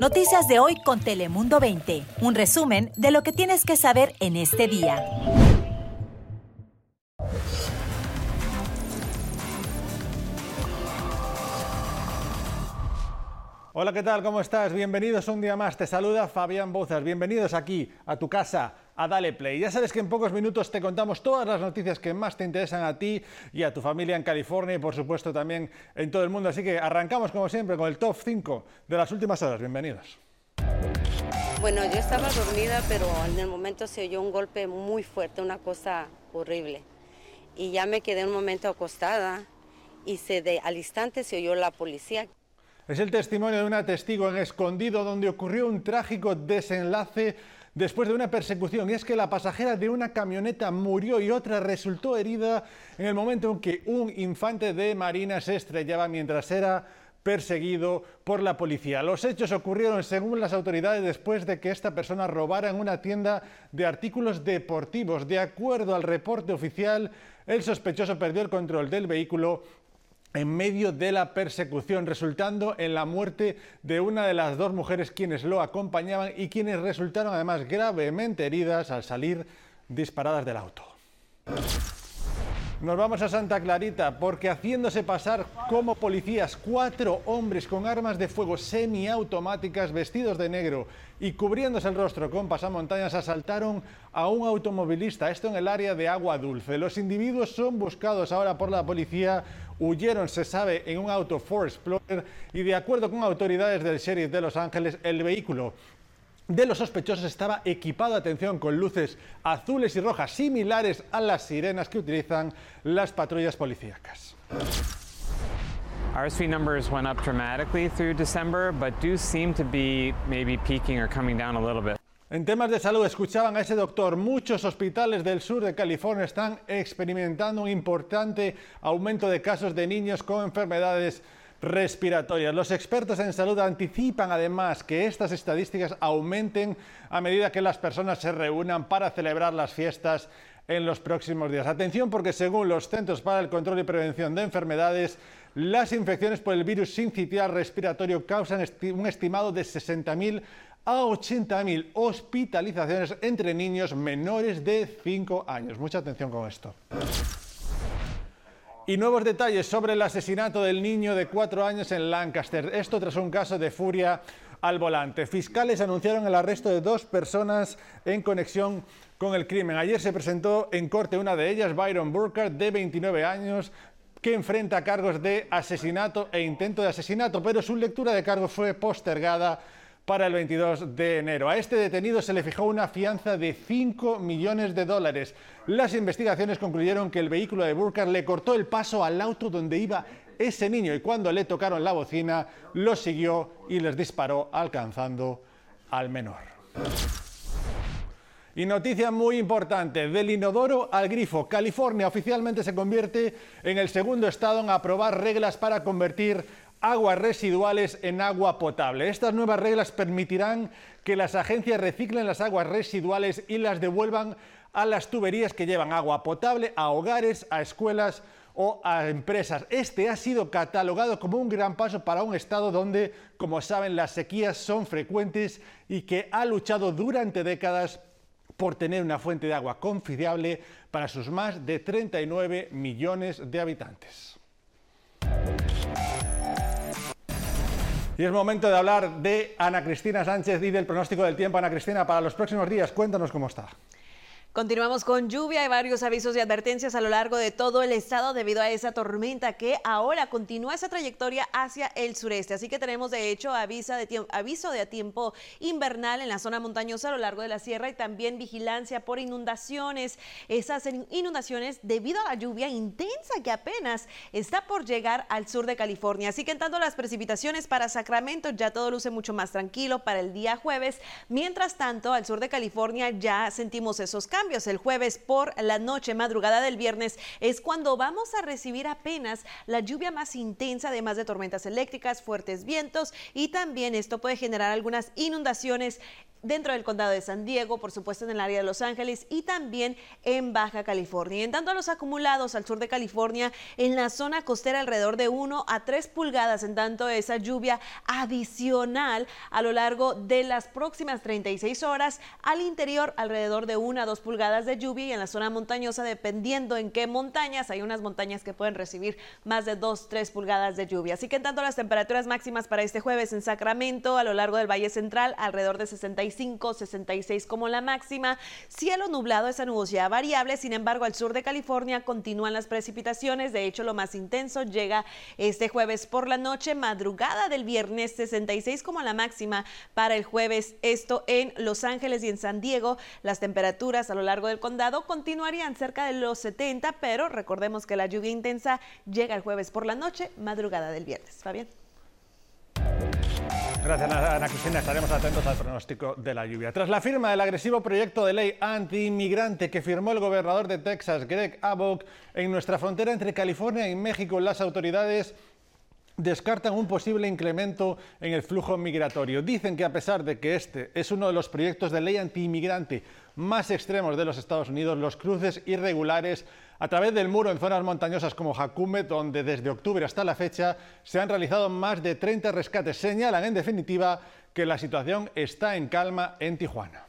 Noticias de hoy con Telemundo 20. Un resumen de lo que tienes que saber en este día. Hola, ¿qué tal? ¿Cómo estás? Bienvenidos un día más. Te saluda Fabián Bozas. Bienvenidos aquí a tu casa, a Dale Play. Ya sabes que en pocos minutos te contamos todas las noticias que más te interesan a ti y a tu familia en California y por supuesto también en todo el mundo. Así que arrancamos como siempre con el top 5 de las últimas horas. Bienvenidos. Bueno, yo estaba dormida, pero en el momento se oyó un golpe muy fuerte, una cosa horrible. Y ya me quedé un momento acostada y se de, al instante se oyó la policía. Es el testimonio de una testigo en escondido donde ocurrió un trágico desenlace después de una persecución. Y es que la pasajera de una camioneta murió y otra resultó herida en el momento en que un infante de marina se estrellaba mientras era perseguido por la policía. Los hechos ocurrieron, según las autoridades, después de que esta persona robara en una tienda de artículos deportivos. De acuerdo al reporte oficial, el sospechoso perdió el control del vehículo en medio de la persecución, resultando en la muerte de una de las dos mujeres quienes lo acompañaban y quienes resultaron además gravemente heridas al salir disparadas del auto. Nos vamos a Santa Clarita porque haciéndose pasar como policías cuatro hombres con armas de fuego semiautomáticas vestidos de negro y cubriéndose el rostro con pasamontañas asaltaron a un automovilista, esto en el área de Agua Dulce. Los individuos son buscados ahora por la policía, huyeron, se sabe, en un auto Ford Explorer y de acuerdo con autoridades del sheriff de Los Ángeles, el vehículo de los sospechosos estaba equipado, atención, con luces azules y rojas similares a las sirenas que utilizan las patrullas policíacas. RSV numbers went up dramatically through December, but do seem to be maybe peaking or coming down a little bit. En temas de salud, escuchaban a ese doctor, muchos hospitales del sur de California están experimentando un importante aumento de casos de niños con enfermedades respiratorias. Los expertos en salud anticipan además que estas estadísticas aumenten a medida que las personas se reúnan para celebrar las fiestas en los próximos días. Atención porque según los Centros para el Control y Prevención de Enfermedades, las infecciones por el virus sincitial respiratorio causan un estimado de 60.000 a 80.000 hospitalizaciones entre niños menores de 5 años. Mucha atención con esto. Y nuevos detalles sobre el asesinato del niño de cuatro años en Lancaster. Esto tras un caso de furia al volante. Fiscales anunciaron el arresto de dos personas en conexión con el crimen. Ayer se presentó en corte una de ellas, Byron Burkhardt, de 29 años, que enfrenta cargos de asesinato e intento de asesinato, pero su lectura de cargos fue postergada para el 22 de enero. A este detenido se le fijó una fianza de 5 millones de dólares. Las investigaciones concluyeron que el vehículo de Burkhardt le cortó el paso al auto donde iba ese niño y cuando le tocaron la bocina lo siguió y les disparó alcanzando al menor. Y noticia muy importante, del inodoro al grifo. California oficialmente se convierte en el segundo estado en aprobar reglas para convertir aguas residuales en agua potable. Estas nuevas reglas permitirán que las agencias reciclen las aguas residuales y las devuelvan a las tuberías que llevan agua potable a hogares, a escuelas o a empresas. Este ha sido catalogado como un gran paso para un estado donde, como saben, las sequías son frecuentes y que ha luchado durante décadas por tener una fuente de agua confiable para sus más de 39 millones de habitantes. Y es momento de hablar de Ana Cristina Sánchez y del pronóstico del tiempo. Ana Cristina, para los próximos días, cuéntanos cómo está. Continuamos con lluvia y varios avisos y advertencias a lo largo de todo el estado debido a esa tormenta que ahora continúa esa trayectoria hacia el sureste. Así que tenemos de hecho de, aviso de tiempo invernal en la zona montañosa a lo largo de la sierra y también vigilancia por inundaciones. Esas inundaciones debido a la lluvia intensa que apenas está por llegar al sur de California. Así que en tanto las precipitaciones para Sacramento ya todo luce mucho más tranquilo para el día jueves. Mientras tanto al sur de California ya sentimos esos cambios el jueves por la noche, madrugada del viernes, es cuando vamos a recibir apenas la lluvia más intensa, además de tormentas eléctricas, fuertes vientos y también esto puede generar algunas inundaciones dentro del condado de San Diego, por supuesto en el área de Los Ángeles y también en Baja California. Y en tanto a los acumulados al sur de California, en la zona costera alrededor de 1 a 3 pulgadas, en tanto esa lluvia adicional a lo largo de las próximas 36 horas, al interior alrededor de 1 a 2 pulgadas de lluvia y en la zona montañosa, dependiendo en qué montañas, hay unas montañas que pueden recibir más de 2, 3 pulgadas de lluvia. Así que en tanto las temperaturas máximas para este jueves en Sacramento, a lo largo del Valle Central, alrededor de 65, 66 como la máxima. Cielo nublado, esa nubosidad variable. Sin embargo, al sur de California continúan las precipitaciones. De hecho, lo más intenso llega este jueves por la noche, madrugada del viernes, 66 como la máxima para el jueves. Esto en Los Ángeles y en San Diego. Las temperaturas a lo largo del condado continuarían cerca de los 70, pero recordemos que la lluvia intensa llega el jueves por la noche, madrugada del viernes. Fabián. Gracias, Ana Cristina. Estaremos atentos al pronóstico de la lluvia. Tras la firma del agresivo proyecto de ley anti-inmigrante que firmó el gobernador de Texas, Greg Abbott, en nuestra frontera entre California y México, las autoridades descartan un posible incremento en el flujo migratorio. Dicen que a pesar de que este es uno de los proyectos de ley anti-inmigrante más extremos de los Estados Unidos, los cruces irregulares a través del muro en zonas montañosas como Jacume, donde desde octubre hasta la fecha se han realizado más de 30 rescates, señalan en definitiva que la situación está en calma en Tijuana.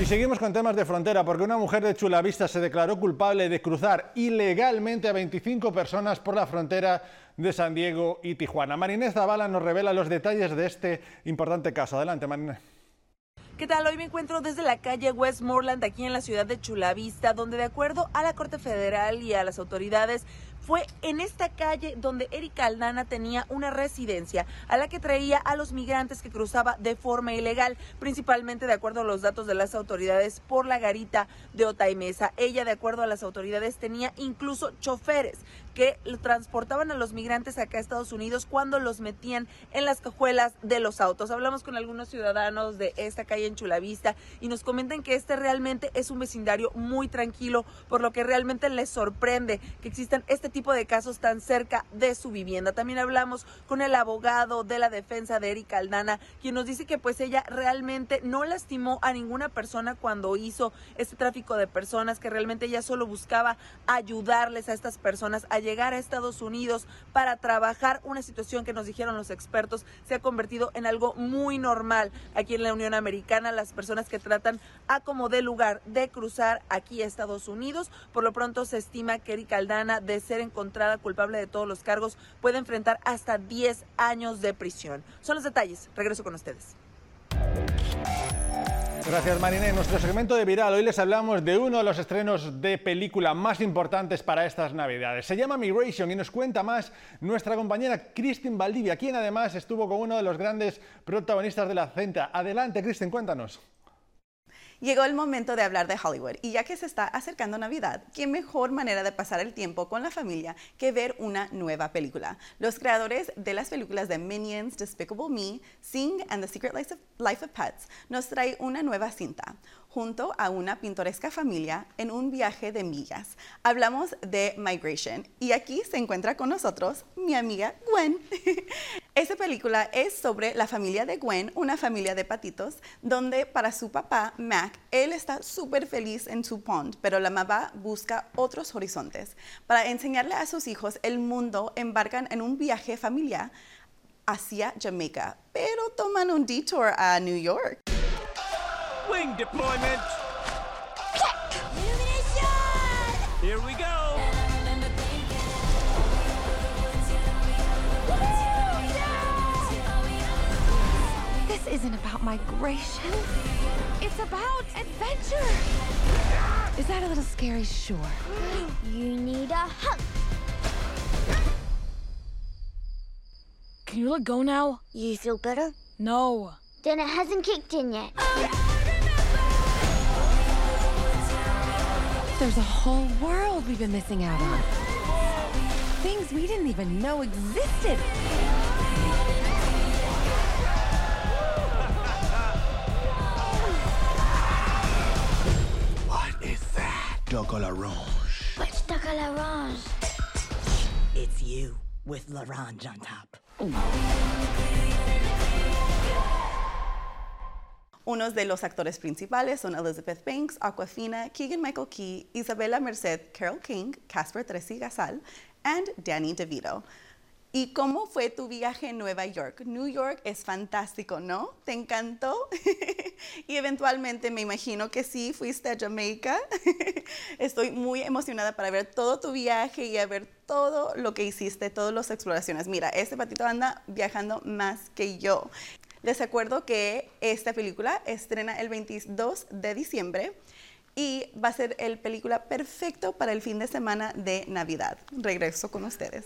Y seguimos con temas de frontera, porque una mujer de Chulavista se declaró culpable de cruzar ilegalmente a 25 personas por la frontera de San Diego y Tijuana. Marinés Zavala nos revela los detalles de este importante caso. Adelante, Marinés. ¿Qué tal? Hoy me encuentro desde la calle Westmoreland, aquí en la ciudad de Chulavista, donde de acuerdo a la Corte Federal y a las autoridades, fue en esta calle donde Erika Aldana tenía una residencia a la que traía a los migrantes que cruzaba de forma ilegal, principalmente de acuerdo a los datos de las autoridades por la garita de Otaimesa. Ella, de acuerdo a las autoridades, tenía incluso choferes que transportaban a los migrantes acá a Estados Unidos cuando los metían en las cajuelas de los autos. Hablamos con algunos ciudadanos de esta calle en Chulavista y nos comentan que este realmente es un vecindario muy tranquilo, por lo que realmente les sorprende que existan este tipo de casos tan cerca de su vivienda. También hablamos con el abogado de la defensa de Erika Aldana, quien nos dice que pues ella realmente no lastimó a ninguna persona cuando hizo este tráfico de personas, que realmente ella solo buscaba ayudarles a estas personas a llegar a Estados Unidos para trabajar una situación que nos dijeron los expertos se ha convertido en algo muy normal aquí en la Unión Americana, las personas que tratan a como de lugar de cruzar aquí a Estados Unidos. Por lo pronto se estima que Erika Aldana, de ser encontrada culpable de todos los cargos, puede enfrentar hasta 10 años de prisión. Son los detalles. Regreso con ustedes. Gracias, Marina. En nuestro segmento de Viral, hoy les hablamos de uno de los estrenos de película más importantes para estas Navidades. Se llama Migration y nos cuenta más nuestra compañera Kristin Valdivia, quien además estuvo con uno de los grandes protagonistas de la cinta. Adelante, Kristin, cuéntanos. Llegó el momento de hablar de Hollywood y ya que se está acercando Navidad, ¿qué mejor manera de pasar el tiempo con la familia que ver una nueva película? Los creadores de las películas de Minions, Despicable Me, Sing and the Secret Life of, Life of Pets nos trae una nueva cinta junto a una pintoresca familia en un viaje de millas. Hablamos de Migration y aquí se encuentra con nosotros mi amiga Gwen. Esta película es sobre la familia de Gwen, una familia de patitos, donde para su papá, Mac, él está súper feliz en su pond, pero la mamá busca otros horizontes. Para enseñarle a sus hijos el mundo, embarcan en un viaje familiar hacia Jamaica, pero toman un detour a New York. Wing deployment. Isn't about migration. It's about adventure. Is that a little scary? Sure. You need a hug. Can you let go now? You feel better? No. Then it hasn't kicked in yet. There's a whole world we've been missing out on. Things we didn't even know existed. Choco Larange. What's Choco It's you with Larange on top. Unos de los actores principales son Elizabeth Banks, Aquafina, Keegan Michael Key, Isabella Merced, Carol King, Casper Tresi Gasal, and Danny DeVito. ¿Y cómo fue tu viaje en Nueva York? New York es fantástico, ¿no? ¿Te encantó? y eventualmente me imagino que sí, fuiste a Jamaica. Estoy muy emocionada para ver todo tu viaje y a ver todo lo que hiciste, todas las exploraciones. Mira, este patito anda viajando más que yo. Les recuerdo que esta película estrena el 22 de diciembre y va a ser el película perfecto para el fin de semana de Navidad. Regreso con ustedes.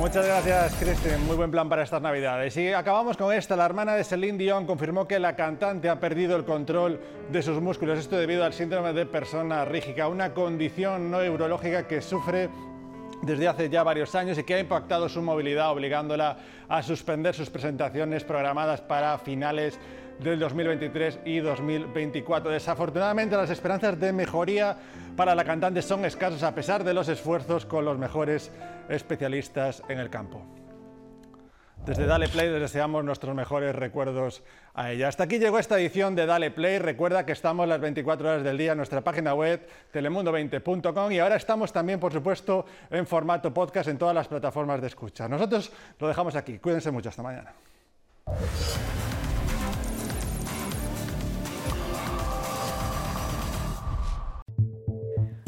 Muchas gracias, Kristen. Muy buen plan para estas Navidades. Y acabamos con esta. La hermana de Celine Dion confirmó que la cantante ha perdido el control de sus músculos. Esto debido al síndrome de persona rígida, una condición neurológica que sufre desde hace ya varios años y que ha impactado su movilidad, obligándola a suspender sus presentaciones programadas para finales del 2023 y 2024. Desafortunadamente las esperanzas de mejoría para la cantante son escasas a pesar de los esfuerzos con los mejores especialistas en el campo. Desde Dale Play les deseamos nuestros mejores recuerdos a ella. Hasta aquí llegó esta edición de Dale Play. Recuerda que estamos las 24 horas del día en nuestra página web telemundo20.com y ahora estamos también, por supuesto, en formato podcast en todas las plataformas de escucha. Nosotros lo dejamos aquí. Cuídense mucho. Hasta mañana.